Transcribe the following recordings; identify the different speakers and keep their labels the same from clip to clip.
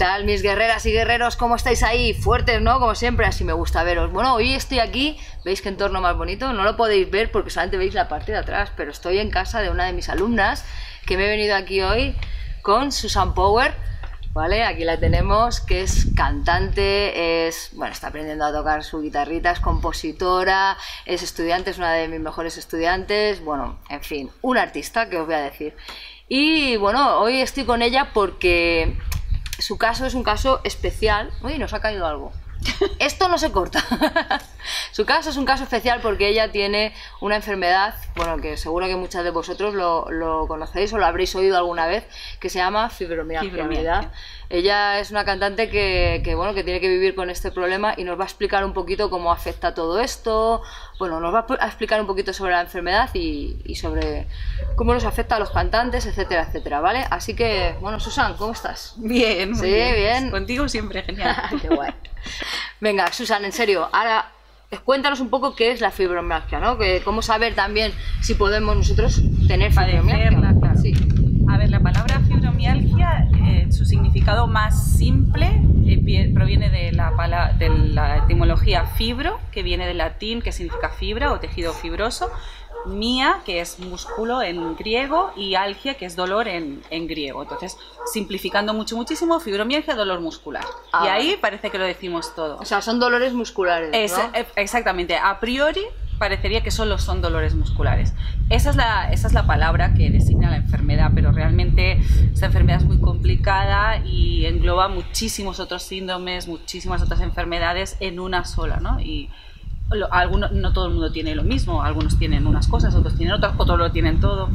Speaker 1: Tal mis guerreras y guerreros? ¿Cómo estáis ahí? Fuertes, ¿no? Como siempre, así me gusta veros. Bueno, hoy estoy aquí, veis qué entorno más bonito, no lo podéis ver porque solamente veis la parte de atrás, pero estoy en casa de una de mis alumnas que me he venido aquí hoy con Susan Power, ¿vale? Aquí la tenemos, que es cantante, es, bueno, está aprendiendo a tocar su guitarrita, es compositora, es estudiante, es una de mis mejores estudiantes, bueno, en fin, un artista, que os voy a decir. Y bueno, hoy estoy con ella porque su caso es un caso especial. Uy, nos ha caído algo. Esto no se corta. Su caso es un caso especial porque ella tiene una enfermedad, bueno, que seguro que muchas de vosotros lo, conocéis o lo habréis oído alguna vez, que se llama fibromialgia. Ella es una cantante que, bueno, que tiene que vivir con este problema y nos va a explicar un poquito cómo afecta todo esto. Bueno, nos va a explicar un poquito sobre la enfermedad y, y sobre cómo nos afecta a los cantantes, etcétera, etcétera, ¿vale? Así que, bueno, Susan, ¿cómo estás?
Speaker 2: Bien,
Speaker 1: sí, bien.
Speaker 2: Contigo siempre, genial.
Speaker 1: Qué guay. Venga, Susan, en serio, ahora cuéntanos un poco qué es la fibromialgia, ¿no? Que, cómo saber también si podemos nosotros tener fibromialgia.
Speaker 2: Sí. A ver, la palabra fibromialgia, eh, su significado más simple eh, proviene de la, de la etimología fibro, que viene del latín, que significa fibra o tejido fibroso, mía, que es músculo en griego, y algia, que es dolor en, griego. Entonces, simplificando mucho, muchísimo, fibromialgia, dolor muscular. y ah, ahí parece que lo decimos todo.
Speaker 1: O sea, son dolores musculares.
Speaker 2: E, exactamente. A priori parecería que solo son dolores musculares. Esa es, la, esa es la palabra que designa la enfermedad, pero realmente esta enfermedad es muy complicada y engloba muchísimos otros síndromes, muchísimas otras enfermedades en una sola, ¿no? Y, algunos, no todo el mundo tiene lo mismo, algunos tienen unas cosas, otros tienen otras, otros lo tienen todo.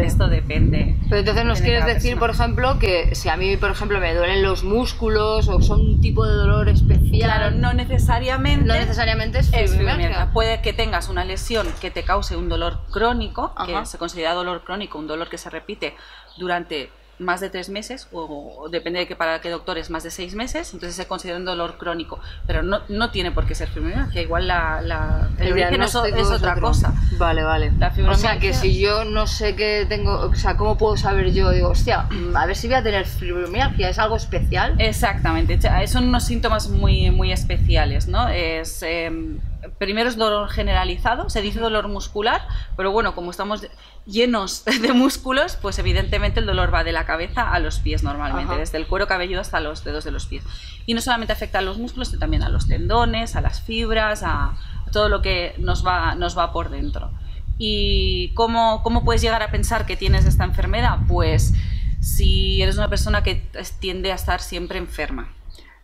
Speaker 2: Esto depende.
Speaker 1: Pero entonces nos quieres decir, por ejemplo, que si a mí, por ejemplo, me duelen los músculos o son un tipo de dolor especial.
Speaker 2: Claro, no necesariamente.
Speaker 1: No necesariamente es fibromialgia.
Speaker 2: Puede que tengas una lesión que te cause un dolor crónico, que se considera dolor crónico, un dolor que se repite durante más de tres meses, o, depende de que para qué doctor es más de seis meses, entonces se considera un dolor crónico. Pero no, no tiene por qué ser fibromialgia, igual la, la
Speaker 1: el, origen es, otra cosa. Vale, vale. o sea, que si yo no sé qué tengo, o sea, ¿cómo puedo saber yo? Digo, hostia, a ver si voy a tener fibromialgia, ¿es algo especial?
Speaker 2: Exactamente, son unos síntomas muy, muy especiales, ¿no? Es... Em, primero es dolor generalizado, se dice dolor muscular, pero bueno, como estamos llenos de músculos, pues evidentemente el dolor va de la cabeza a los pies normalmente, desde el cuero cabelludo hasta los dedos de los pies. Y no solamente afecta a los músculos, sino también a los tendones, a las fibras, a, todo lo que nos va, nos va por dentro. ¿Y cómo, cómo puedes llegar a pensar que tienes esta enfermedad? Pues si eres una persona que tiende a estar siempre enferma,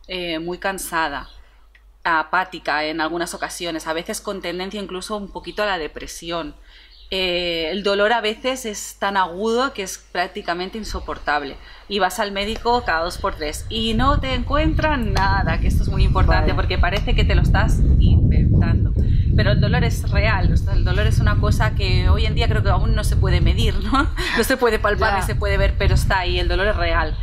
Speaker 2: eh, muy cansada, apática en algunas ocasiones, a veces con tendencia incluso un poquito a la depresión. Eh, el dolor a veces es tan agudo que es prácticamente insoportable. Y vas al médico cada dos por tres y no te encuentran nada, que esto es muy importante porque parece que te lo estás inventando. Pero el dolor es real, el dolor es una cosa que hoy en día creo que aún no se puede medir, ¿no? No se puede palpar ni se puede ver, pero está ahí, el dolor es real.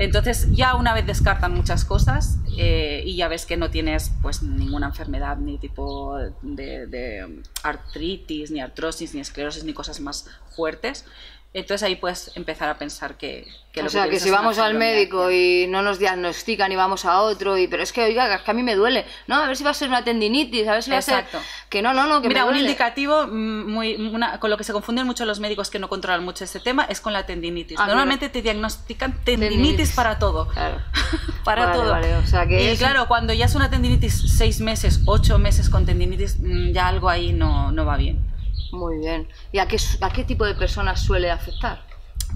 Speaker 2: Entonces ya una vez descartan muchas cosas eh, y ya ves que no tienes pues ninguna enfermedad ni tipo de, de artritis, ni artrosis, ni esclerosis, ni cosas más fuertes, entonces ahí puedes empezar a pensar que...
Speaker 1: que o sea, que, si vamos al médico y no nos diagnostican y vamos a otro, y pero es que, oiga, es que a mí me duele. No, a ver si va a ser una tendinitis, a ver si va a ser... Que no, no, no, que
Speaker 2: Mira,
Speaker 1: un
Speaker 2: indicativo mm, muy, con lo que se confunden mucho los médicos que no controlan mucho este tema es con la tendinitis. Ah, Normalmente te diagnostican tendinitis, para todo. Claro. para todo. O sea, que y claro, cuando ya es una tendinitis seis meses, ocho meses con tendinitis, mm, ya algo ahí no, no va bien.
Speaker 1: Muy bien. ¿Y a qué, a qué tipo de personas suele afectar?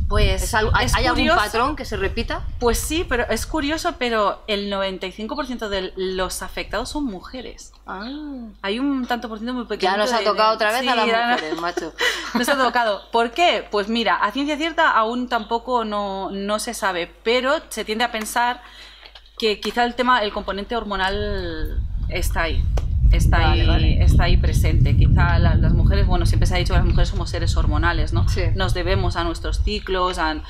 Speaker 2: Pues
Speaker 1: ¿Es algo- ¿Hay,
Speaker 2: es
Speaker 1: hay algún patrón que se repita?
Speaker 2: Pues sí, pero es curioso, pero el 95% de los afectados son mujeres.
Speaker 1: Ah.
Speaker 2: Hay un tanto por ciento muy pequeño.
Speaker 1: Ya nos ha tocado
Speaker 2: de-
Speaker 1: otra vez
Speaker 2: sí,
Speaker 1: a las
Speaker 2: no-
Speaker 1: mujeres, macho.
Speaker 2: Nos ha tocado. ¿Por qué? Pues mira, a ciencia cierta aún tampoco no, no se sabe, pero se tiende a pensar que quizá el tema, el componente hormonal está ahí. Está,
Speaker 1: Vale,
Speaker 2: ahí,
Speaker 1: vale.
Speaker 2: está ahí presente. Quizá la- las mujeres, bueno, siempre se ha dicho que las mujeres somos seres hormonales, ¿no?
Speaker 1: Sí.
Speaker 2: Nos debemos a nuestros ciclos, a-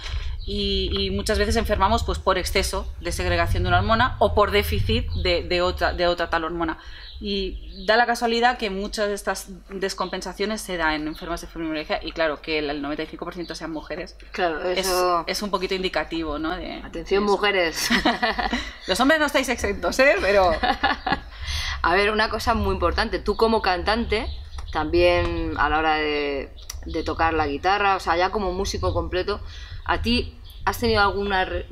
Speaker 2: y, y muchas veces enfermamos pues, por exceso de segregación de una hormona o por déficit de, de otra, de otra tal hormona. Y da la casualidad que muchas de estas descompensaciones se dan en enfermas de fibromialgia y claro, que el 95% sean mujeres.
Speaker 1: Claro,
Speaker 2: Es,
Speaker 1: eso.
Speaker 2: es un poquito indicativo, ¿no? De-
Speaker 1: Atención,
Speaker 2: de
Speaker 1: mujeres.
Speaker 2: Los hombres no estáis exentos, ¿eh? Pero...
Speaker 1: A ver, una cosa muy importante. Tú como cantante, también a la hora de, de tocar la guitarra, o sea, ya como músico completo, ¿a ti has tenido alguna... re-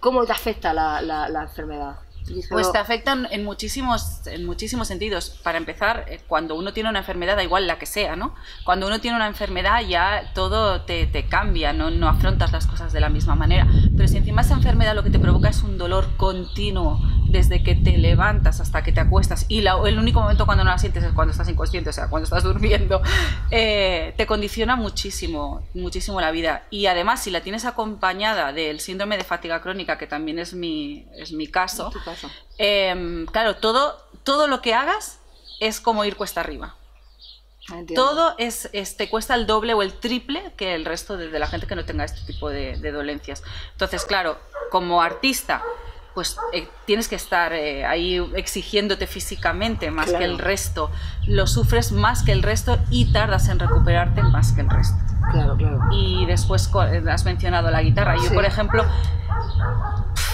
Speaker 1: ¿Cómo te afecta la, la- la enfermedad?
Speaker 2: Pues te afectan en muchísimos, en muchísimos sentidos. Para empezar, eh, cuando uno tiene una enfermedad, da igual la que sea, ¿no? Cuando uno tiene una enfermedad ya todo te, te cambia, ¿no? no afrontas las cosas de la misma manera. Pero si encima esa enfermedad lo que te provoca es un dolor continuo, desde que te levantas hasta que te acuestas, y la- el único momento cuando no la sientes es cuando estás inconsciente, o sea, cuando estás durmiendo, eh, te condiciona muchísimo, muchísimo la vida. Y además, si la tienes acompañada del síndrome de fatiga crónica, que también es mi, es mi caso,
Speaker 1: caso.
Speaker 2: Em, claro, todo, todo lo que hagas es como ir cuesta arriba.
Speaker 1: Entiendo.
Speaker 2: Todo es, es- te cuesta el doble o el triple que el resto de, de la gente que no tenga este tipo de, de dolencias. Entonces, claro, como artista, pues eh, tienes que estar eh, ahí exigiéndote físicamente más
Speaker 1: Claro.
Speaker 2: que el resto. Lo sufres más que el resto y tardas en recuperarte más que el resto.
Speaker 1: Claro, claro.
Speaker 2: Y después eh, has mencionado la guitarra. Yo,
Speaker 1: Sí.
Speaker 2: por ejemplo,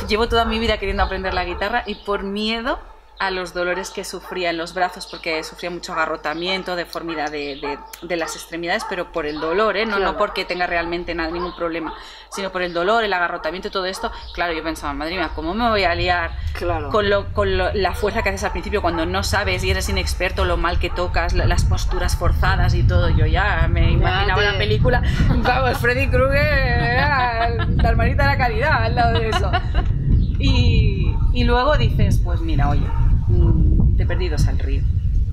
Speaker 2: llevo toda mi vida queriendo aprender la guitarra y por miedo a los dolores que sufría en los brazos, porque sufría mucho agarrotamiento, deformidad de, de- de las extremidades, pero por el dolor, ¿eh? no,
Speaker 1: Claro.
Speaker 2: no porque tenga realmente nada, ningún problema, sino por el dolor, el agarrotamiento y todo esto. Claro, yo pensaba, madre mía, ¿cómo me voy a liar
Speaker 1: Claro.
Speaker 2: con, lo- con lo- la fuerza que haces al principio cuando no sabes y eres inexperto, lo mal que tocas, la- las posturas forzadas y todo. Yo ya me imaginaba la película, vamos, Freddy Krueger la hermanita de la caridad al lado de eso. Y, y luego dices, pues mira, oye, de perdidos al río.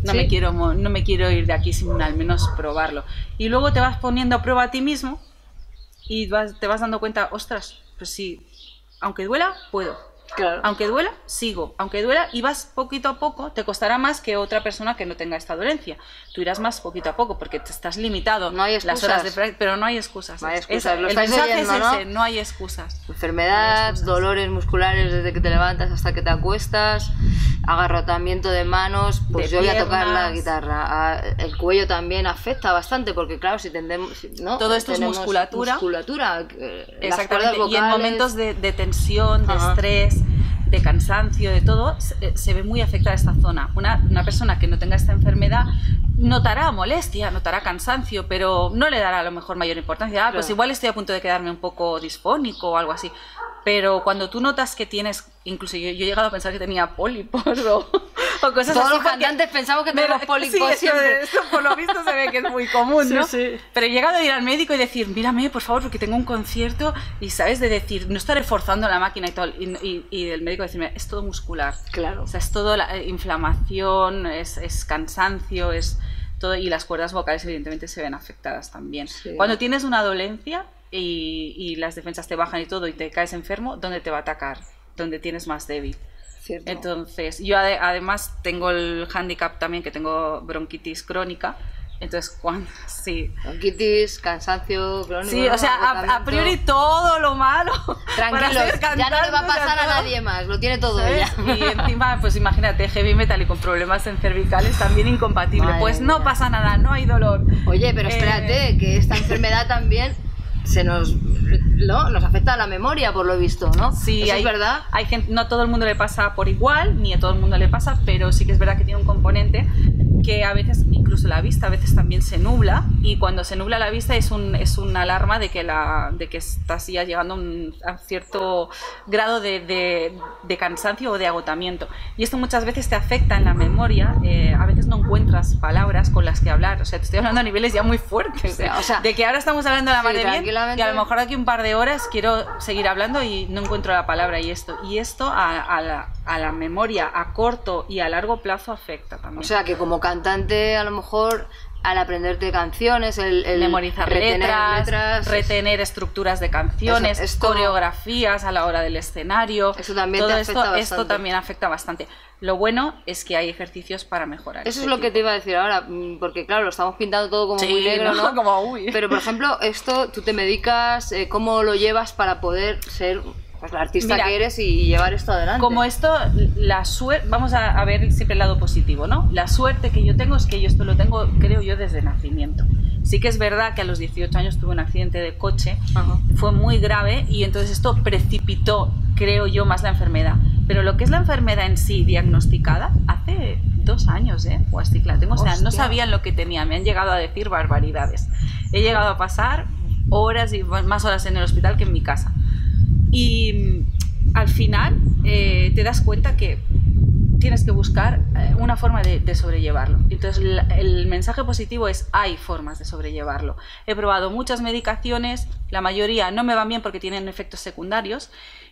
Speaker 2: No,
Speaker 1: ¿Sí?
Speaker 2: me quiero, no me quiero ir de aquí sin al menos probarlo. Y luego te vas poniendo a prueba a ti mismo y vas- te vas dando cuenta, ostras, pues sí, aunque duela, puedo.
Speaker 1: Claro.
Speaker 2: Aunque duela, sigo. Aunque duela, y vas poquito a poco, te costará más que otra persona que no tenga esta dolencia. Tú irás más poquito a poco porque te estás limitado
Speaker 1: No hay
Speaker 2: las
Speaker 1: excusas.
Speaker 2: horas de pero no hay excusas.
Speaker 1: No hay
Speaker 2: Es-
Speaker 1: excusas, lo
Speaker 2: el mensaje
Speaker 1: oyendo,
Speaker 2: es
Speaker 1: ¿no?
Speaker 2: ese, no hay excusas.
Speaker 1: Enfermedad,
Speaker 2: excusas.
Speaker 1: dolores musculares desde que te levantas hasta que te acuestas, agarrotamiento de manos, pues
Speaker 2: De
Speaker 1: yo voy a tocar la
Speaker 2: piernas.
Speaker 1: guitarra. Ah, El cuello también afecta bastante porque claro, si tendemos, ¿no?
Speaker 2: Todo esto es
Speaker 1: Tenemos
Speaker 2: musculatura.
Speaker 1: musculatura, eh, las
Speaker 2: Exactamente. Y en momentos de, de tensión, de estrés, de cansancio, de todo, se, se ve muy afectada esta zona. Una, una persona que no tenga esta enfermedad notará molestia, notará cansancio, pero no le dará a lo mejor mayor importancia. Ah, pues igual estoy a punto de quedarme un poco disfónico o algo así. Pero cuando tú notas que tienes, incluso yo, yo he llegado a pensar que tenía pólipos o, o cosas
Speaker 1: Todos
Speaker 2: así.
Speaker 1: los
Speaker 2: porque-
Speaker 1: cantantes pensamos que tenemos
Speaker 2: lo-
Speaker 1: pólipos
Speaker 2: sí, esto-
Speaker 1: siempre.
Speaker 2: Esto, por lo visto se ve que es muy común,
Speaker 1: Sí,
Speaker 2: ¿no?
Speaker 1: sí.
Speaker 2: Pero he llegado a ir al médico y decir, mírame, por favor, porque tengo un concierto y, ¿sabes? De decir, no estaré forzando la máquina y todo. Y, y- y el médico decirme, es todo muscular.
Speaker 1: Claro.
Speaker 2: O sea, es todo la eh, inflamación, es, es cansancio, es todo. Y las cuerdas vocales, evidentemente, se ven afectadas también.
Speaker 1: Sí.
Speaker 2: Cuando tienes una dolencia y, y las defensas te bajan y todo y te caes enfermo, ¿dónde te va a atacar? Donde tienes más débil.
Speaker 1: Cierto.
Speaker 2: Entonces, yo ade- además tengo el handicap también que tengo bronquitis crónica. Entonces, cuando sí.
Speaker 1: Bronquitis, cansancio, crónico.
Speaker 2: Sí, o sea, a, priori todo lo malo. ser
Speaker 1: ya no le va a pasar a nadie más, lo tiene todo
Speaker 2: ¿sabes?
Speaker 1: ella.
Speaker 2: Y encima, pues imagínate, heavy metal y con problemas en cervicales también incompatible.
Speaker 1: Madre
Speaker 2: pues no
Speaker 1: mía.
Speaker 2: pasa nada, no hay dolor.
Speaker 1: Oye, pero
Speaker 2: Eh,
Speaker 1: espérate, que esta enfermedad también se nos, ¿no? nos afecta a la memoria, por lo visto, ¿no?
Speaker 2: Sí,
Speaker 1: Eso
Speaker 2: hay,
Speaker 1: es verdad.
Speaker 2: Hay gente, no a todo el mundo le pasa por igual, ni a todo el mundo le pasa, pero sí que es verdad que tiene un componente que a veces, incluso la vista, a veces también se nubla y cuando se nubla la vista es un es una alarma de que la de que estás ya llegando a un a cierto grado de, de- de cansancio o de agotamiento. Y esto muchas veces te afecta en la memoria eh, a veces no encuentras palabras con las que hablar. O sea te estoy hablando a niveles ya muy fuertes
Speaker 1: O sea,
Speaker 2: de que ahora estamos hablando de la
Speaker 1: sí,
Speaker 2: madre bien y a lo mejor aquí un par de horas quiero seguir hablando y no encuentro la palabra y esto. Y esto a, a la, a la memoria a corto y a largo plazo afecta también
Speaker 1: O sea, que como cantante, a lo mejor, al aprenderte canciones, el, el
Speaker 2: memorizar
Speaker 1: retener
Speaker 2: letras, retener estructuras de canciones,
Speaker 1: Eso- esto-
Speaker 2: coreografías a la hora del escenario.
Speaker 1: Eso también
Speaker 2: todo
Speaker 1: te
Speaker 2: esto,
Speaker 1: afecta
Speaker 2: esto
Speaker 1: bastante.
Speaker 2: también afecta bastante. Lo bueno es que hay ejercicios para mejorar.
Speaker 1: Eso es lo que te iba a decir ahora, mm, porque claro, lo estamos pintando todo como
Speaker 2: Sí,
Speaker 1: muy negro,
Speaker 2: ¿no?
Speaker 1: ¿no?
Speaker 2: Como, uy.
Speaker 1: Pero por ejemplo, esto tú te medicas, eh, ¿cómo lo llevas para poder ser la artista
Speaker 2: Mira,
Speaker 1: que eres y llevar esto adelante?
Speaker 2: Como esto, la suerte, vamos a, a ver siempre el lado positivo, ¿no? La suerte que yo tengo es que yo esto lo tengo, creo yo, desde nacimiento. Sí que es verdad que a los 18 años tuve un accidente de coche,
Speaker 1: Ajá.
Speaker 2: fue muy grave y entonces esto precipitó, creo yo, más la enfermedad. Pero lo que es la enfermedad en sí diagnosticada, hace dos años, ¿eh? O así la tengo, o sea, no sabían lo que tenía, me han llegado a decir barbaridades. He llegado a pasar horas y más horas en el hospital que en mi casa. Y mm, al final eh, te das cuenta que tienes que buscar eh, una forma de, de sobrellevarlo. Entonces la- el mensaje positivo es hay formas de sobrellevarlo. He probado muchas medicaciones, la mayoría no me van bien porque tienen efectos secundarios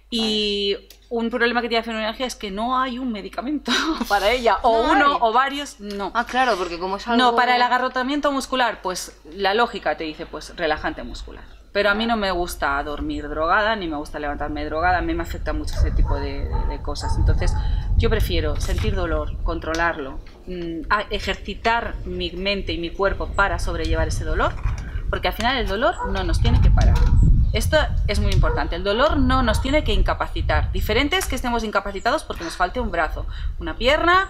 Speaker 2: y un problema que tiene la fibromialgia es que no hay un medicamento para ella, o
Speaker 1: No
Speaker 2: uno
Speaker 1: hay.
Speaker 2: o varios, no.
Speaker 1: Ah, claro, porque como es algo...
Speaker 2: No, para el agarrotamiento muscular, pues la lógica te dice, pues relajante muscular. Pero a mí no me gusta dormir drogada, ni me gusta levantarme drogada, a mí me afecta mucho ese tipo de, cosas. Entonces, yo prefiero sentir dolor, controlarlo, mm, ejercitar mi mente y mi cuerpo para sobrellevar ese dolor, porque al final el dolor no nos tiene que parar. Esto es muy importante. El dolor no nos tiene que incapacitar. Diferente es que estemos incapacitados porque nos falte un brazo, una pierna,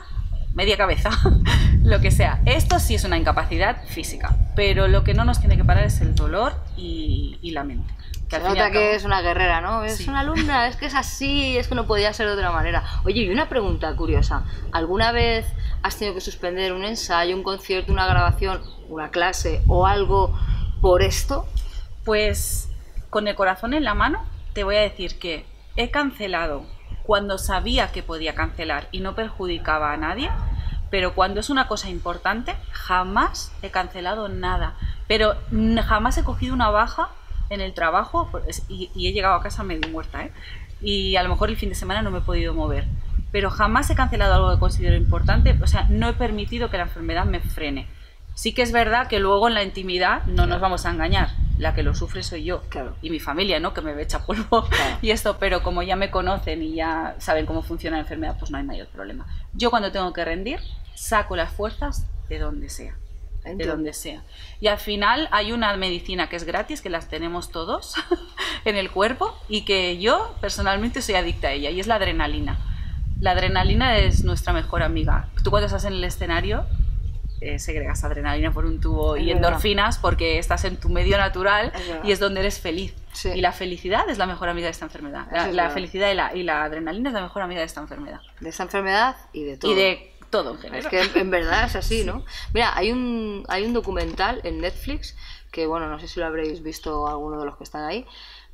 Speaker 2: media cabeza, lo que sea. Esto sí es una incapacidad física, pero lo que no nos tiene que parar es el dolor y, y la mente. Que
Speaker 1: Se nota que
Speaker 2: cabo-
Speaker 1: es una guerrera, ¿no? Es
Speaker 2: Sí.
Speaker 1: una alumna, es que es así, es que no podía ser de otra manera. Oye, y una pregunta curiosa. ¿Alguna vez has tenido que suspender un ensayo, un concierto, una grabación, una clase o algo por esto?
Speaker 2: Pues con el corazón en la mano te voy a decir que he cancelado cuando sabía que podía cancelar y no perjudicaba a nadie, pero cuando es una cosa importante jamás he cancelado nada. Pero jamás he cogido una baja en el trabajo y, y he llegado a casa medio muerta, ¿eh? Y a lo mejor el fin de semana no me he podido mover. Pero jamás he cancelado algo que considero importante, o sea, no he permitido que la enfermedad me frene. Sí que es verdad que luego en la intimidad no nos vamos a engañar. La que lo sufre soy yo
Speaker 1: Claro.
Speaker 2: y mi familia, ¿no? Que me ve echa polvo
Speaker 1: Claro.
Speaker 2: y esto, pero como ya me conocen y ya saben cómo funciona la enfermedad, pues no hay mayor problema. Yo cuando tengo que rendir, saco las fuerzas de donde sea. De donde sea. Y al final hay una medicina que es gratis, que las tenemos todos en el cuerpo y que yo personalmente soy adicta a ella y es la adrenalina. La adrenalina es nuestra mejor amiga. Tú cuando estás en el escenario eh, segregas adrenalina por un tubo
Speaker 1: Es
Speaker 2: y
Speaker 1: verdad.
Speaker 2: endorfinas porque estás en tu medio natural
Speaker 1: Es
Speaker 2: y es donde eres feliz.
Speaker 1: Sí.
Speaker 2: Y la felicidad es la mejor amiga de esta enfermedad. La, felicidad y la, y la adrenalina es la mejor amiga de esta enfermedad.
Speaker 1: De esta enfermedad y de todo.
Speaker 2: Y de todo en general.
Speaker 1: Es que en, en verdad es así, ¿no? Mira, hay un, hay un documental en Netflix que, bueno, no sé si lo habréis visto alguno de los que están ahí,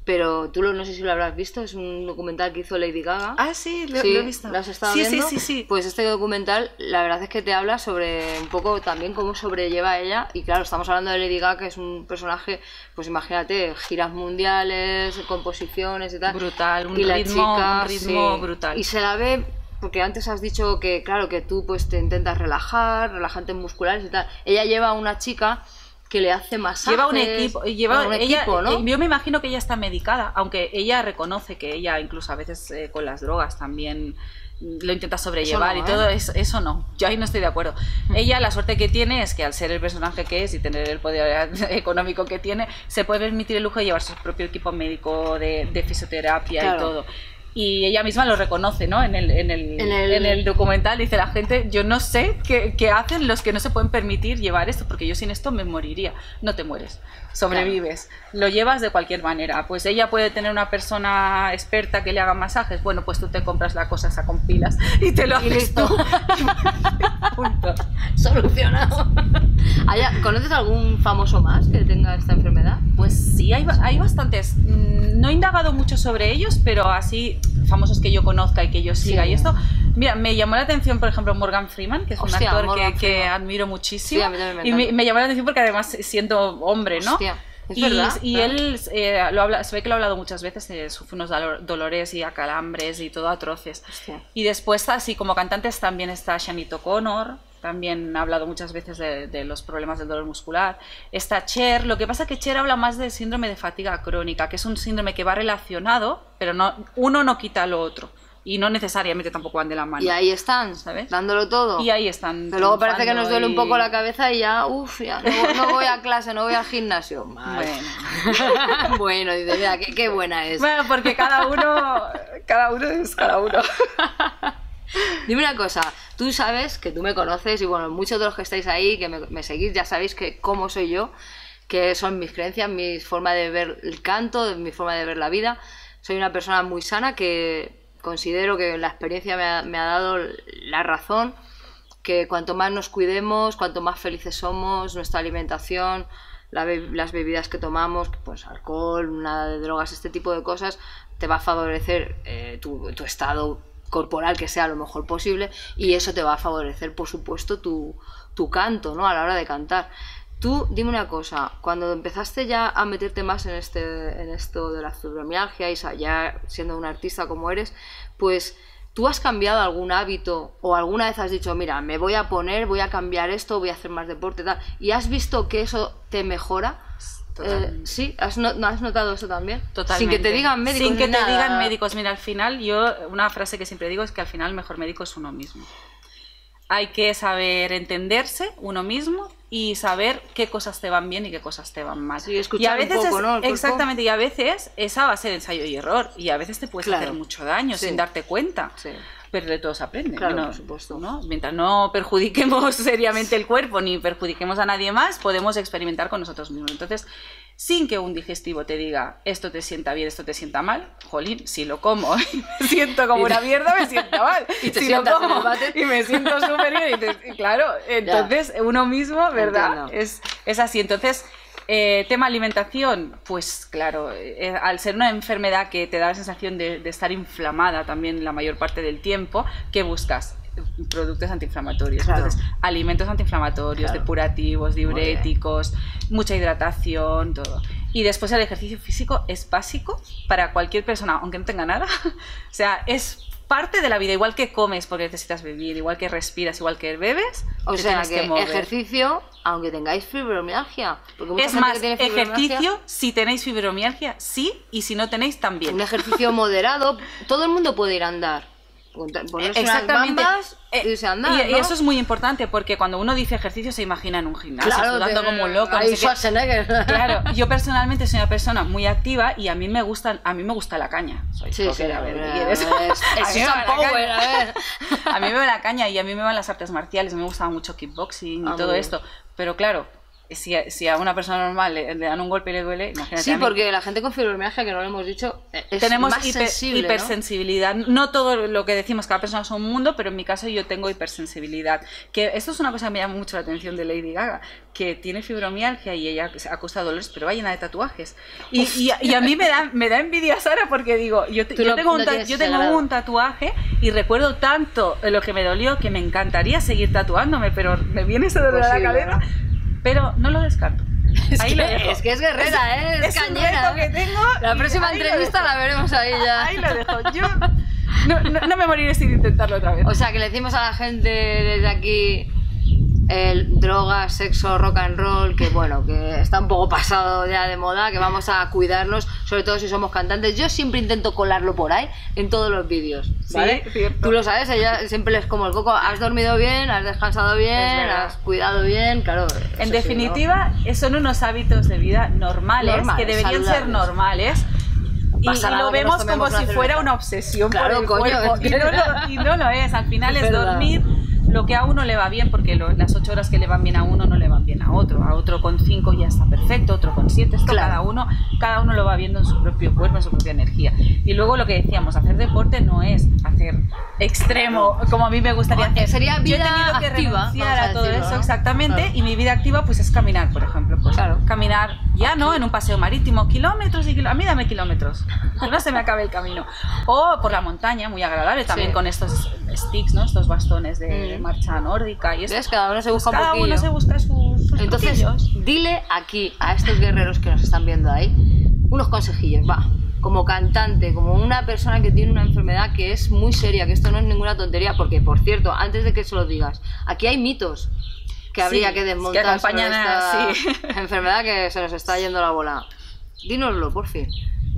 Speaker 1: pero tú lo, no sé si lo habrás visto, es un documental que hizo Lady Gaga.
Speaker 2: Ah, sí, lo,
Speaker 1: Sí,
Speaker 2: lo he visto.
Speaker 1: ¿lo has estado
Speaker 2: sí,
Speaker 1: viendo?
Speaker 2: sí, sí, sí.
Speaker 1: Pues este documental, la verdad es que te habla sobre un poco también cómo sobrelleva ella. Y claro, estamos hablando de Lady Gaga, que es un personaje, pues imagínate, giras mundiales, composiciones y tal.
Speaker 2: Brutal, un
Speaker 1: y
Speaker 2: ritmo-
Speaker 1: chica,
Speaker 2: un ritmo
Speaker 1: sí.
Speaker 2: brutal.
Speaker 1: Y se la ve, porque antes has dicho que, claro, que tú pues te intentas relajar, relajantes musculares y tal. Ella lleva a una chica que le hace masajes.
Speaker 2: Lleva un equipo, lleva
Speaker 1: un
Speaker 2: ella,
Speaker 1: equipo, ¿no?
Speaker 2: Yo me imagino que ella está medicada, aunque ella reconoce que ella incluso a veces eh, con las drogas también mm, lo intenta sobrellevar
Speaker 1: no,
Speaker 2: y todo
Speaker 1: ¿eh?
Speaker 2: eso, eso no. Yo ahí no estoy de acuerdo. Ella la suerte que tiene es que al ser el personaje que es y tener el poder económico que tiene, se puede permitir el lujo de llevar su propio equipo médico de, de fisioterapia
Speaker 1: Claro.
Speaker 2: y todo. Y ella misma lo reconoce, ¿no? En el, en el,
Speaker 1: En el-
Speaker 2: en el documental dice la gente, yo no sé qué, qué hacen los que no se pueden permitir llevar esto, porque yo sin esto me moriría. No te mueres, sobrevives, lo llevas de cualquier manera. Pues ella puede tener una persona experta que le haga masajes, bueno, pues tú te compras la cosa esa con pilas y te lo
Speaker 1: Y
Speaker 2: haces
Speaker 1: listo.
Speaker 2: tú. Punto.
Speaker 1: Solucionado. ¿Conoces algún famoso más que tenga esta enfermedad?
Speaker 2: Pues sí, hay, hay bastantes. Mm, No he indagado mucho sobre ellos, pero así famosos que yo conozca y que yo siga.
Speaker 1: Sí.
Speaker 2: Y esto, mira, me llamó la atención, por ejemplo, Morgan Freeman, que es un
Speaker 1: Hostia,
Speaker 2: actor
Speaker 1: Morgan
Speaker 2: que, que admiro muchísimo.
Speaker 1: Sí, a mí también me
Speaker 2: y me, me llamó la atención porque además siendo hombre, ¿no?
Speaker 1: Hostia, es
Speaker 2: y
Speaker 1: verdad,
Speaker 2: y
Speaker 1: claro.
Speaker 2: él eh, lo habla, se ve que lo ha hablado muchas veces, eh, sufre unos dolor- dolores y acalambres y todo atroces.
Speaker 1: Hostia.
Speaker 2: Y después, así como cantantes, también está Shanito O'Connor, también ha hablado muchas veces de, de los problemas del dolor muscular. Está Cher, lo que pasa es que Cher habla más del síndrome de fatiga crónica, que es un síndrome que va relacionado, pero no, uno no quita lo otro. Y no necesariamente tampoco van de la mano.
Speaker 1: Y ahí están,
Speaker 2: ¿Sabes?
Speaker 1: dándolo todo.
Speaker 2: Y ahí están.
Speaker 1: Que luego parece que nos duele un
Speaker 2: triunfando
Speaker 1: poco
Speaker 2: y-
Speaker 1: la cabeza y ya, uff, ya no, no voy a clase, no voy al gimnasio.
Speaker 2: Bueno.
Speaker 1: bueno, dice, mira, qué, qué buena es.
Speaker 2: Bueno, porque cada uno, cada uno es cada uno.
Speaker 1: Dime una cosa, tú sabes que tú me conoces y bueno, muchos de los que estáis ahí, que me, seguís, ya sabéis que cómo soy yo, que son mis creencias, mi forma de ver el canto, mi forma de ver la vida. Soy una persona muy sana que considero que la experiencia me ha, dado la razón, que cuanto más nos cuidemos, cuanto más felices somos, nuestra alimentación, las bebidas que tomamos, pues alcohol, nada de drogas, este tipo de cosas, te va a favorecer eh, tu estado corporal que sea lo mejor posible y eso te va a favorecer, por supuesto, tu, tu canto, ¿no? A la hora de cantar. Tú, dime una cosa, cuando empezaste ya a meterte más en, este, en esto de la fibromialgia y ya siendo un artista como eres, pues ¿tú has cambiado algún hábito o alguna vez has dicho, mira, me voy a poner, voy a cambiar esto, voy a hacer más deporte, tal, y has visto que eso te mejora?
Speaker 2: Totalmente.
Speaker 1: Eh, sí, ¿Has, no- ¿has notado eso también?
Speaker 2: Totalmente.
Speaker 1: Sin que te digan médicos.
Speaker 2: Sin que te
Speaker 1: nada.
Speaker 2: digan médicos. Mira, al final, yo, una frase que siempre digo es que al final el mejor médico es uno mismo. Hay que saber entenderse uno mismo y saber qué cosas te van bien y qué cosas te van mal.
Speaker 1: Sí, escuchar
Speaker 2: y a
Speaker 1: un
Speaker 2: veces
Speaker 1: poco,
Speaker 2: es-
Speaker 1: ¿no?
Speaker 2: exactamente, y a veces es a base de ensayo y error y a veces te puedes
Speaker 1: Claro.
Speaker 2: hacer mucho daño
Speaker 1: Sí.
Speaker 2: sin darte cuenta.
Speaker 1: Sí.
Speaker 2: Pero de todo se aprende.
Speaker 1: Claro, por supuesto.
Speaker 2: ¿no? Mientras no perjudiquemos seriamente el cuerpo ni perjudiquemos a nadie más, podemos experimentar con nosotros mismos. Entonces, sin que un digestivo te diga esto te sienta bien, esto te sienta mal, jolín, si lo como y me siento como
Speaker 1: te-
Speaker 2: una mierda, me sienta mal.
Speaker 1: Y te
Speaker 2: si lo como y me siento súper bien, y y claro, entonces uno mismo, ¿verdad? Es así. Entonces, eh, tema alimentación, pues claro, eh, al ser una enfermedad que te da la sensación de, de estar inflamada también la mayor parte del tiempo, ¿qué buscas? Productos antiinflamatorios.
Speaker 1: Claro.
Speaker 2: Entonces, alimentos antiinflamatorios,
Speaker 1: Claro.
Speaker 2: depurativos, diuréticos, mucha hidratación, todo. Y después el ejercicio físico es básico para cualquier persona, aunque no tenga nada. o sea, es parte de la vida, igual que comes porque necesitas vivir, igual que respiras, igual que bebes.
Speaker 1: O sea, que, ejercicio, aunque tengáis fibromialgia.
Speaker 2: Es más, ejercicio, si tenéis fibromialgia, sí, y si no tenéis, también.
Speaker 1: Un ejercicio moderado, todo el mundo puede ir a andar. Ponerse unas bambas
Speaker 2: Eh,
Speaker 1: y irse a andar,
Speaker 2: y, y
Speaker 1: ¿no?
Speaker 2: eso es muy importante porque cuando uno dice ejercicio se imagina en un gimnasio,
Speaker 1: Claro,
Speaker 2: sudando como un loco. no sé. Claro, yo personalmente soy una persona muy activa y a mí me gusta, a mí me gusta la caña. Soy
Speaker 1: Sí,
Speaker 2: a mí
Speaker 1: es
Speaker 2: me va la
Speaker 1: Power,
Speaker 2: caña.
Speaker 1: a ver.
Speaker 2: A mí me va la caña y a mí me van las artes marciales, me gustaba mucho kickboxing y
Speaker 1: Ah,
Speaker 2: todo esto. Pero claro, si, a- si a una persona normal le, le dan un golpe y le duele, imagínate.
Speaker 1: Sí,
Speaker 2: a mí.
Speaker 1: porque la gente con fibromialgia, que no lo hemos dicho, eh, es
Speaker 2: tenemos
Speaker 1: más
Speaker 2: hiper-
Speaker 1: sensible,
Speaker 2: hipersensibilidad. ¿no? todo lo que decimos, cada persona es un mundo, pero en mi caso yo tengo hipersensibilidad. Que esto es una cosa que me llama mucho la atención de Lady Gaga, que tiene fibromialgia y ella se acusa dolores, pero va llena de tatuajes. Y, y a- y a mí me da, me da envidia Sara porque digo, yo, tengo, un, ta- yo tengo tatuaje y recuerdo tanto lo que me dolió que me encantaría seguir tatuándome, pero me viene ese dolor a la cabeza, pero no lo descarto.
Speaker 1: Es
Speaker 2: Ahí
Speaker 1: que,
Speaker 2: lo dejo.
Speaker 1: es que es guerrera, ¿eh? Es,
Speaker 2: Es un
Speaker 1: cañera.
Speaker 2: reto que tengo
Speaker 1: La próxima entrevista la veremos ahí ya.
Speaker 2: Ahí lo dejo. Yo no, no- no me moriré sin intentarlo otra vez.
Speaker 1: O sea, que le decimos a la gente desde aquí el droga, sexo, rock and roll, que bueno, que está un poco pasado ya de moda, que vamos a cuidarnos, sobre todo si somos cantantes. Yo siempre intento colarlo por ahí en todos los vídeos, ¿vale?
Speaker 2: Sí, cierto.
Speaker 1: Tú lo sabes, ella siempre les como el coco, has dormido bien, has descansado bien,
Speaker 2: Es
Speaker 1: has cuidado bien, claro.
Speaker 2: en
Speaker 1: sí,
Speaker 2: definitiva, son unos hábitos de vida normales,
Speaker 1: Normales,
Speaker 2: que deberían ser normales. y, lo vemos como si fuera una obsesión
Speaker 1: claro,
Speaker 2: por el
Speaker 1: coño,
Speaker 2: y, no lo, y, no lo, es. Al final es dormir lo que a uno le va bien, porque las ocho horas que le van bien a uno no le van bien a otro. A otro con cinco ya está perfecto, otro con siete. Esto cada, uno, cada uno lo va viendo en su propio cuerpo, en su propia energía. Y luego lo que decíamos, hacer deporte no es hacer extremo, como a mí me gustaría hacer.
Speaker 1: Sería vida
Speaker 2: Yo he tenido que
Speaker 1: activa,
Speaker 2: renunciar a todo
Speaker 1: decirlo,
Speaker 2: eso, exactamente. Y mi vida activa pues es caminar, por ejemplo. Pues,
Speaker 1: Claro.
Speaker 2: Caminar ya, ¿no? En un paseo marítimo, kilómetros y kilómetros. A mí dame kilómetros, que no se me acabe el camino. O por la montaña, muy agradable, también
Speaker 1: Sí.
Speaker 2: con estos sticks, ¿no? Estos bastones de
Speaker 1: Mm.
Speaker 2: marcha nórdica y.
Speaker 1: ¿Ves? Cada uno se busca
Speaker 2: Cada
Speaker 1: un poquillo.
Speaker 2: uno se busca sus, sus
Speaker 1: Entonces, dile aquí a estos guerreros que nos están viendo ahí unos consejillos, va. Como cantante, como una persona que tiene una enfermedad que es muy seria, que esto no es ninguna tontería, porque por cierto, antes de que se lo digas, aquí hay mitos que habría
Speaker 2: Sí,
Speaker 1: que
Speaker 2: que
Speaker 1: desmontar
Speaker 2: acompañan
Speaker 1: sobre
Speaker 2: a-
Speaker 1: esta
Speaker 2: sí.
Speaker 1: enfermedad que se nos está yendo la bola. Dínoslo, por fin.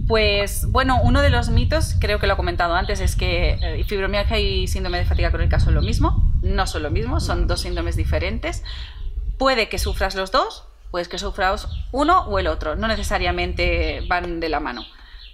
Speaker 2: Pues bueno, uno de los mitos, creo que lo he comentado antes, es que eh, fibromialgia y síndrome de fatiga crónica son lo mismo. No son lo mismo, son dos síndromes diferentes. Puede que sufras los dos, puedes que sufras uno o el otro, no necesariamente van de la mano.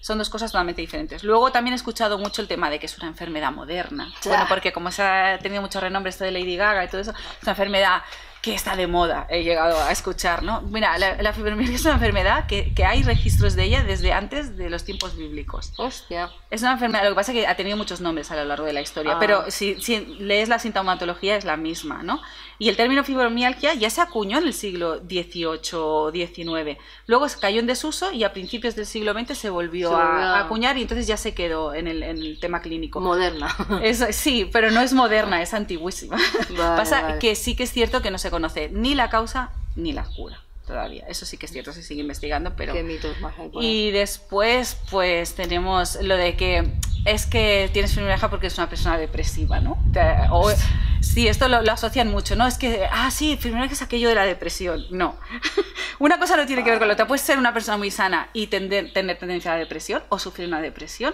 Speaker 2: Son dos cosas totalmente diferentes. Luego también he escuchado mucho el tema de que es una enfermedad moderna. Bueno, porque como se ha tenido mucho renombre esto de Lady Gaga y todo eso, es una enfermedad que está de moda, he llegado a escuchar, ¿no? Mira, la, la fibromialgia es una enfermedad que, que hay registros de ella desde antes de los tiempos bíblicos.
Speaker 1: Hostia.
Speaker 2: Es una enfermedad, lo que pasa es que ha tenido muchos nombres a lo largo de la historia,
Speaker 1: Ah.
Speaker 2: pero si, si lees la sintomatología es la misma, ¿no? Y el término fibromialgia ya se acuñó en el siglo XVIII o XIX. Luego se cayó en desuso y a principios del siglo XX se volvió,
Speaker 1: Se volvió
Speaker 2: a,
Speaker 1: a-
Speaker 2: acuñar y entonces ya se quedó en el, en el tema clínico.
Speaker 1: Moderna.
Speaker 2: Eso, sí, pero no es moderna, es antiguísima.
Speaker 1: Vale,
Speaker 2: Pasa
Speaker 1: vale.
Speaker 2: que sí que es cierto que no se conoce ni la causa ni la cura todavía. Eso sí que es cierto, se sigue investigando, pero...
Speaker 1: Qué mitos más hay.
Speaker 2: Y después, pues tenemos lo de que es que tienes fibromialgia porque es una persona depresiva, ¿no? O, sí, esto lo, lo asocian mucho, ¿no? Es que, ah, sí, fibromialgia es aquello de la depresión. No. una cosa no tiene que ver con la otra. Puedes ser una persona muy sana y tender- tener tendencia a la depresión o sufrir una depresión.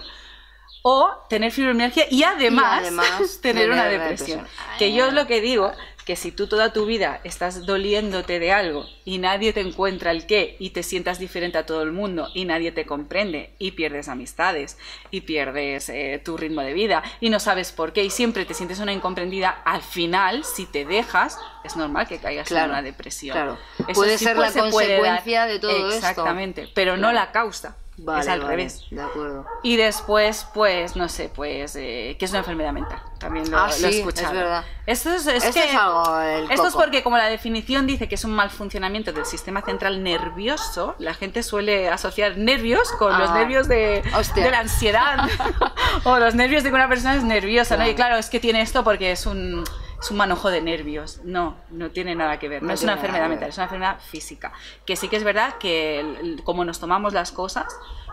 Speaker 2: O tener fibromialgia y además,
Speaker 1: Y además
Speaker 2: tener una
Speaker 1: tener una
Speaker 2: depresión.
Speaker 1: depresión.
Speaker 2: Que yo es lo que digo, que si tú toda tu vida estás doliéndote de algo y nadie te encuentra el qué y te sientas diferente a todo el mundo y nadie te comprende y pierdes amistades y pierdes eh, tu ritmo de vida y no sabes por qué y siempre te sientes una incomprendida, al final, si te dejas, es normal que caigas
Speaker 1: Claro,
Speaker 2: en una depresión.
Speaker 1: claro.
Speaker 2: Eso
Speaker 1: Puede
Speaker 2: sí
Speaker 1: ser la
Speaker 2: se
Speaker 1: consecuencia de todo esto.
Speaker 2: Exactamente, pero no la causa.
Speaker 1: Vale,
Speaker 2: es al
Speaker 1: vale,
Speaker 2: revés.
Speaker 1: De acuerdo.
Speaker 2: Y después, pues, no sé, pues, eh, que es una enfermedad mental. También lo,
Speaker 1: Ah,
Speaker 2: lo
Speaker 1: sí,
Speaker 2: he
Speaker 1: es
Speaker 2: escuchado.
Speaker 1: verdad.
Speaker 2: Esto es, es
Speaker 1: Esto
Speaker 2: que-
Speaker 1: es algo del
Speaker 2: esto es porque, como la definición dice que es un mal funcionamiento del sistema central nervioso, la gente suele asociar nervios con los
Speaker 1: Ah,
Speaker 2: nervios de, de la ansiedad. o los nervios de que una persona es nerviosa, ¿no? Y
Speaker 1: claro,
Speaker 2: es que tiene esto porque es un, es un manojo de nervios. No, no tiene nada que ver. No,
Speaker 1: No
Speaker 2: es una enfermedad mental, es una enfermedad física. Que sí que es verdad que el- el- como nos tomamos las cosas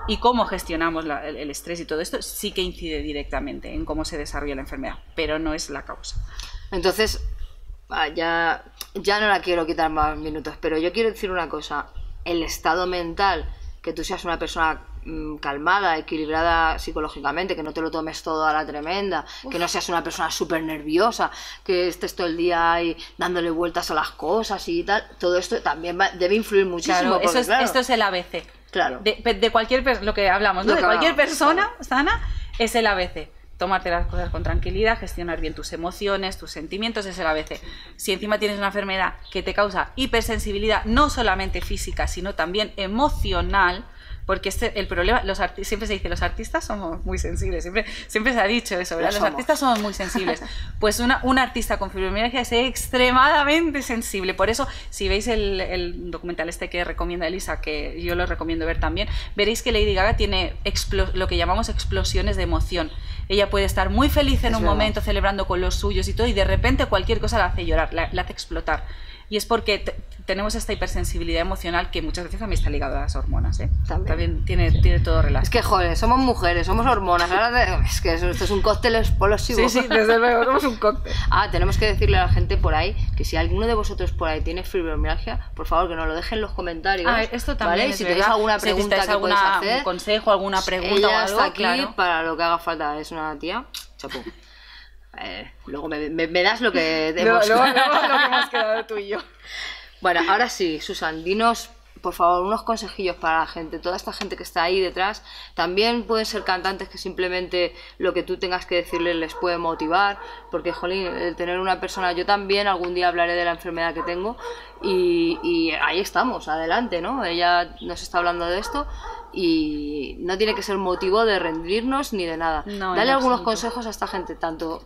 Speaker 2: y cómo gestionamos la- el, el estrés y todo esto, sí que incide directamente en cómo se desarrolla la enfermedad, pero no es la causa.
Speaker 1: Entonces, ah, ya, ya no la quiero quitar más minutos, pero yo quiero decir una cosa. El estado mental, que tú seas una persona mm, calmada, equilibrada psicológicamente, que no te lo tomes todo a la tremenda, que no seas una persona súper nerviosa, que estés todo el día ahí dándole vueltas a las cosas y tal, todo esto también va- debe influir muchísimo.
Speaker 2: Claro,
Speaker 1: porque,
Speaker 2: eso es-
Speaker 1: claro,
Speaker 2: esto es el ABC.
Speaker 1: claro.
Speaker 2: De, de cualquier lo que hablamos, ¿no?
Speaker 1: Lo
Speaker 2: de cualquier
Speaker 1: hablamos,
Speaker 2: persona sana es el ABC. Tomarte las cosas con tranquilidad, gestionar bien tus emociones, tus sentimientos, es el ABC. Si encima tienes una enfermedad que te causa hipersensibilidad, no solamente física, sino también emocional, porque este, el problema, los siempre se dice, los artistas somos muy sensibles, siempre, siempre se ha dicho eso, ¿verdad?
Speaker 1: Lo
Speaker 2: Los
Speaker 1: somos.
Speaker 2: artistas somos muy sensibles. Pues una, un artista con fibromialgia es extremadamente sensible. Por eso, si veis el, el documental este que recomienda Elisa, que yo lo recomiendo ver también, veréis que Lady Gaga tiene lo que llamamos explosiones de emoción. Ella puede estar muy feliz en
Speaker 1: Es
Speaker 2: un
Speaker 1: verdad.
Speaker 2: momento, celebrando con los suyos y todo, y de repente cualquier cosa la hace llorar, la, la hace explotar. Y es porque te- tenemos esta hipersensibilidad emocional que muchas veces también está ligada a las hormonas. ¿eh?
Speaker 1: También.
Speaker 2: tiene, tiene todo relación.
Speaker 1: Es que, joder, somos mujeres, somos hormonas. ahora Es que eso- esto es un cóctel explosivo.
Speaker 2: Sí, sí, desde luego, somos un cóctel.
Speaker 1: Ah, tenemos que decirle a la gente por ahí que si alguno de vosotros por ahí tiene fibromialgia, por favor que nos lo deje en los comentarios.
Speaker 2: Ah, esto también
Speaker 1: ¿vale? Y si tenéis alguna
Speaker 2: Si
Speaker 1: pregunta que
Speaker 2: alguna,
Speaker 1: podéis hacer,
Speaker 2: un consejo, alguna pregunta
Speaker 1: ella
Speaker 2: o algo,
Speaker 1: está aquí
Speaker 2: claro.
Speaker 1: para lo que haga falta. Es una tía, chapú. Eh, luego me, me- me das lo que
Speaker 2: Luego,
Speaker 1: hemos...
Speaker 2: luego- luego lo que hemos quedado tú y yo.
Speaker 1: Bueno, ahora sí, Susan, dinos por favor, unos consejillos para la gente, toda esta gente que está ahí detrás, también pueden ser cantantes que simplemente lo que tú tengas que decirles les puede motivar, porque, jolín, el tener una persona, yo también algún día hablaré de la enfermedad que tengo y, y ahí estamos, adelante, ¿no? Ella nos está hablando de esto y no tiene que ser motivo de rendirnos ni de nada.
Speaker 2: No,
Speaker 1: Dale algunos consejos a esta gente, tanto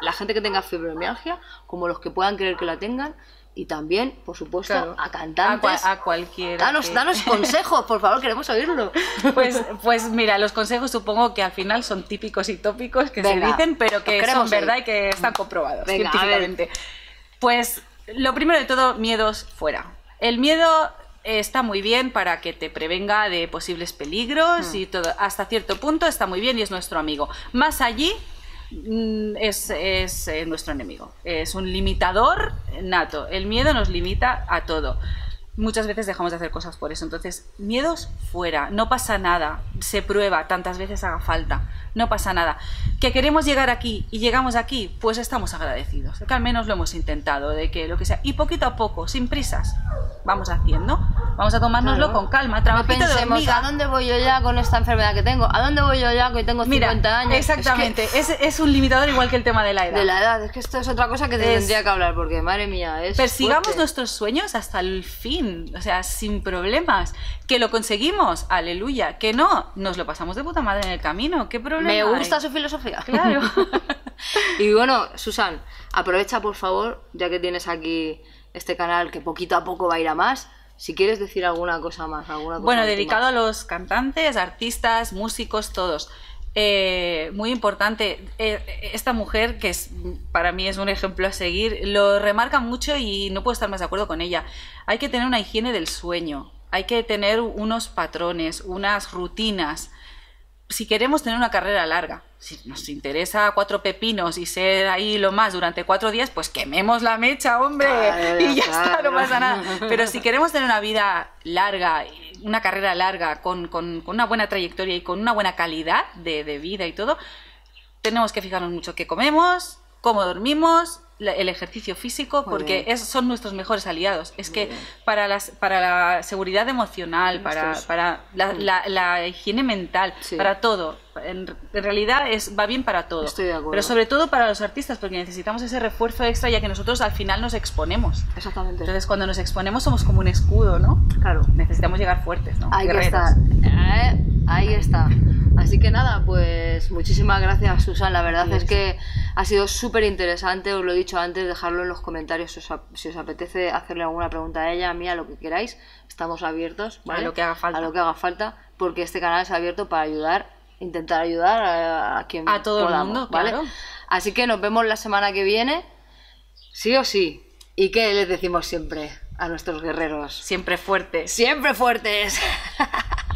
Speaker 1: la gente que tenga fibromialgia como los que puedan creer que la tengan y también, por supuesto,
Speaker 2: Claro.
Speaker 1: a
Speaker 2: A,
Speaker 1: cantantes.
Speaker 2: cua- a cualquiera.
Speaker 1: Danos,
Speaker 2: que-
Speaker 1: danos consejos, por favor, queremos oírlo.
Speaker 2: Pues, pues mira, los consejos supongo que al final son típicos y tópicos que
Speaker 1: Venga,
Speaker 2: se dicen, pero que son verdad y que están comprobados
Speaker 1: Venga, a
Speaker 2: científicamente. Pues lo primero de todo, miedos fuera. El miedo está muy bien para que te prevenga de posibles peligros
Speaker 1: Hmm.
Speaker 2: y todo. Hasta cierto punto está muy bien y es nuestro amigo. Más allí mm, es, es, eh, nuestro enemigo. Es un limitador nato. El miedo nos limita a todo. Muchas veces dejamos de hacer cosas por eso. Entonces, miedos fuera, no pasa nada. Se prueba tantas veces haga falta. No pasa nada. Que queremos llegar aquí y llegamos aquí, pues estamos agradecidos. de Que al menos lo hemos intentado, de que lo que sea. Y poquito a poco, sin prisas, vamos haciendo. Vamos a tomárnoslo
Speaker 1: Claro.
Speaker 2: con calma.
Speaker 1: No
Speaker 2: Trabajito de
Speaker 1: pensemos,
Speaker 2: hormiga.
Speaker 1: ¿a dónde voy yo ya con esta enfermedad que tengo? ¿A dónde voy yo ya que tengo 50
Speaker 2: Mira,
Speaker 1: años? Es que-
Speaker 2: exactamente. Es, es un limitador igual que el tema de la edad.
Speaker 1: de la edad, es que esto es otra cosa que te
Speaker 2: Es-
Speaker 1: tendría que hablar, porque madre mía, es.
Speaker 2: Persigamos
Speaker 1: fuerte.
Speaker 2: nuestros sueños hasta el fin, o sea, sin problemas. Que lo conseguimos, aleluya. Que no, nos lo pasamos de puta madre en el camino. ¿Qué problema?
Speaker 1: Me gusta
Speaker 2: hay?
Speaker 1: su filosofía.
Speaker 2: Claro.
Speaker 1: y bueno, Susan, aprovecha por favor, ya que tienes aquí este canal que poquito a poco va a ir a más, si quieres decir alguna cosa más, alguna cosa
Speaker 2: Bueno, dedicado a los cantantes, artistas, músicos, todos. Eh, muy importante, eh, esta mujer, que es, para mí es un ejemplo a seguir, lo remarca mucho y no puedo estar más de acuerdo con ella. Hay que tener una higiene del sueño, hay que tener unos patrones, unas rutinas. Si queremos tener una carrera larga, si nos interesa cuatro pepinos y ser ahí lo más durante cuatro días, pues quememos la mecha, hombre, y ya
Speaker 1: claro.
Speaker 2: está, no pasa nada. Pero si queremos tener una vida larga, una carrera larga, con, con- con una buena trayectoria y con una buena calidad de, de vida y todo, tenemos que fijarnos mucho qué comemos, cómo dormimos, la- el ejercicio físico,
Speaker 1: Muy
Speaker 2: porque es, son nuestros mejores aliados. Es que
Speaker 1: bien.
Speaker 2: para, las, para la seguridad emocional, para, para la, la- la higiene mental,
Speaker 1: Sí.
Speaker 2: para todo, en, en realidad es, va bien para todo.
Speaker 1: Estoy de acuerdo.
Speaker 2: Pero sobre todo para los artistas, porque necesitamos ese refuerzo extra, ya que nosotros al final nos exponemos.
Speaker 1: Exactamente.
Speaker 2: Entonces, cuando nos exponemos, somos como un escudo, ¿no?
Speaker 1: claro.
Speaker 2: Necesitamos llegar fuertes, ¿no?
Speaker 1: Ahí
Speaker 2: Guerreros.
Speaker 1: está. Eh, ahí está. Así que nada, pues muchísimas gracias, Susan. La verdad
Speaker 2: Sí,
Speaker 1: es
Speaker 2: sí.
Speaker 1: que ha sido súper interesante. Os lo he dicho antes, dejarlo en los comentarios si os, si os apetece hacerle alguna pregunta a ella, a mí, a lo que queráis. Estamos abiertos, ¿vale?
Speaker 2: A lo que haga falta.
Speaker 1: A lo que haga falta, porque este canal es abierto para ayudar, intentar ayudar a, a quien
Speaker 2: A todo el
Speaker 1: podamos,
Speaker 2: mundo,
Speaker 1: ¿vale?
Speaker 2: claro.
Speaker 1: Así que nos vemos la semana que viene, sí o sí. ¿Y qué les decimos siempre a nuestros guerreros?
Speaker 2: Siempre fuertes.
Speaker 1: Siempre fuertes.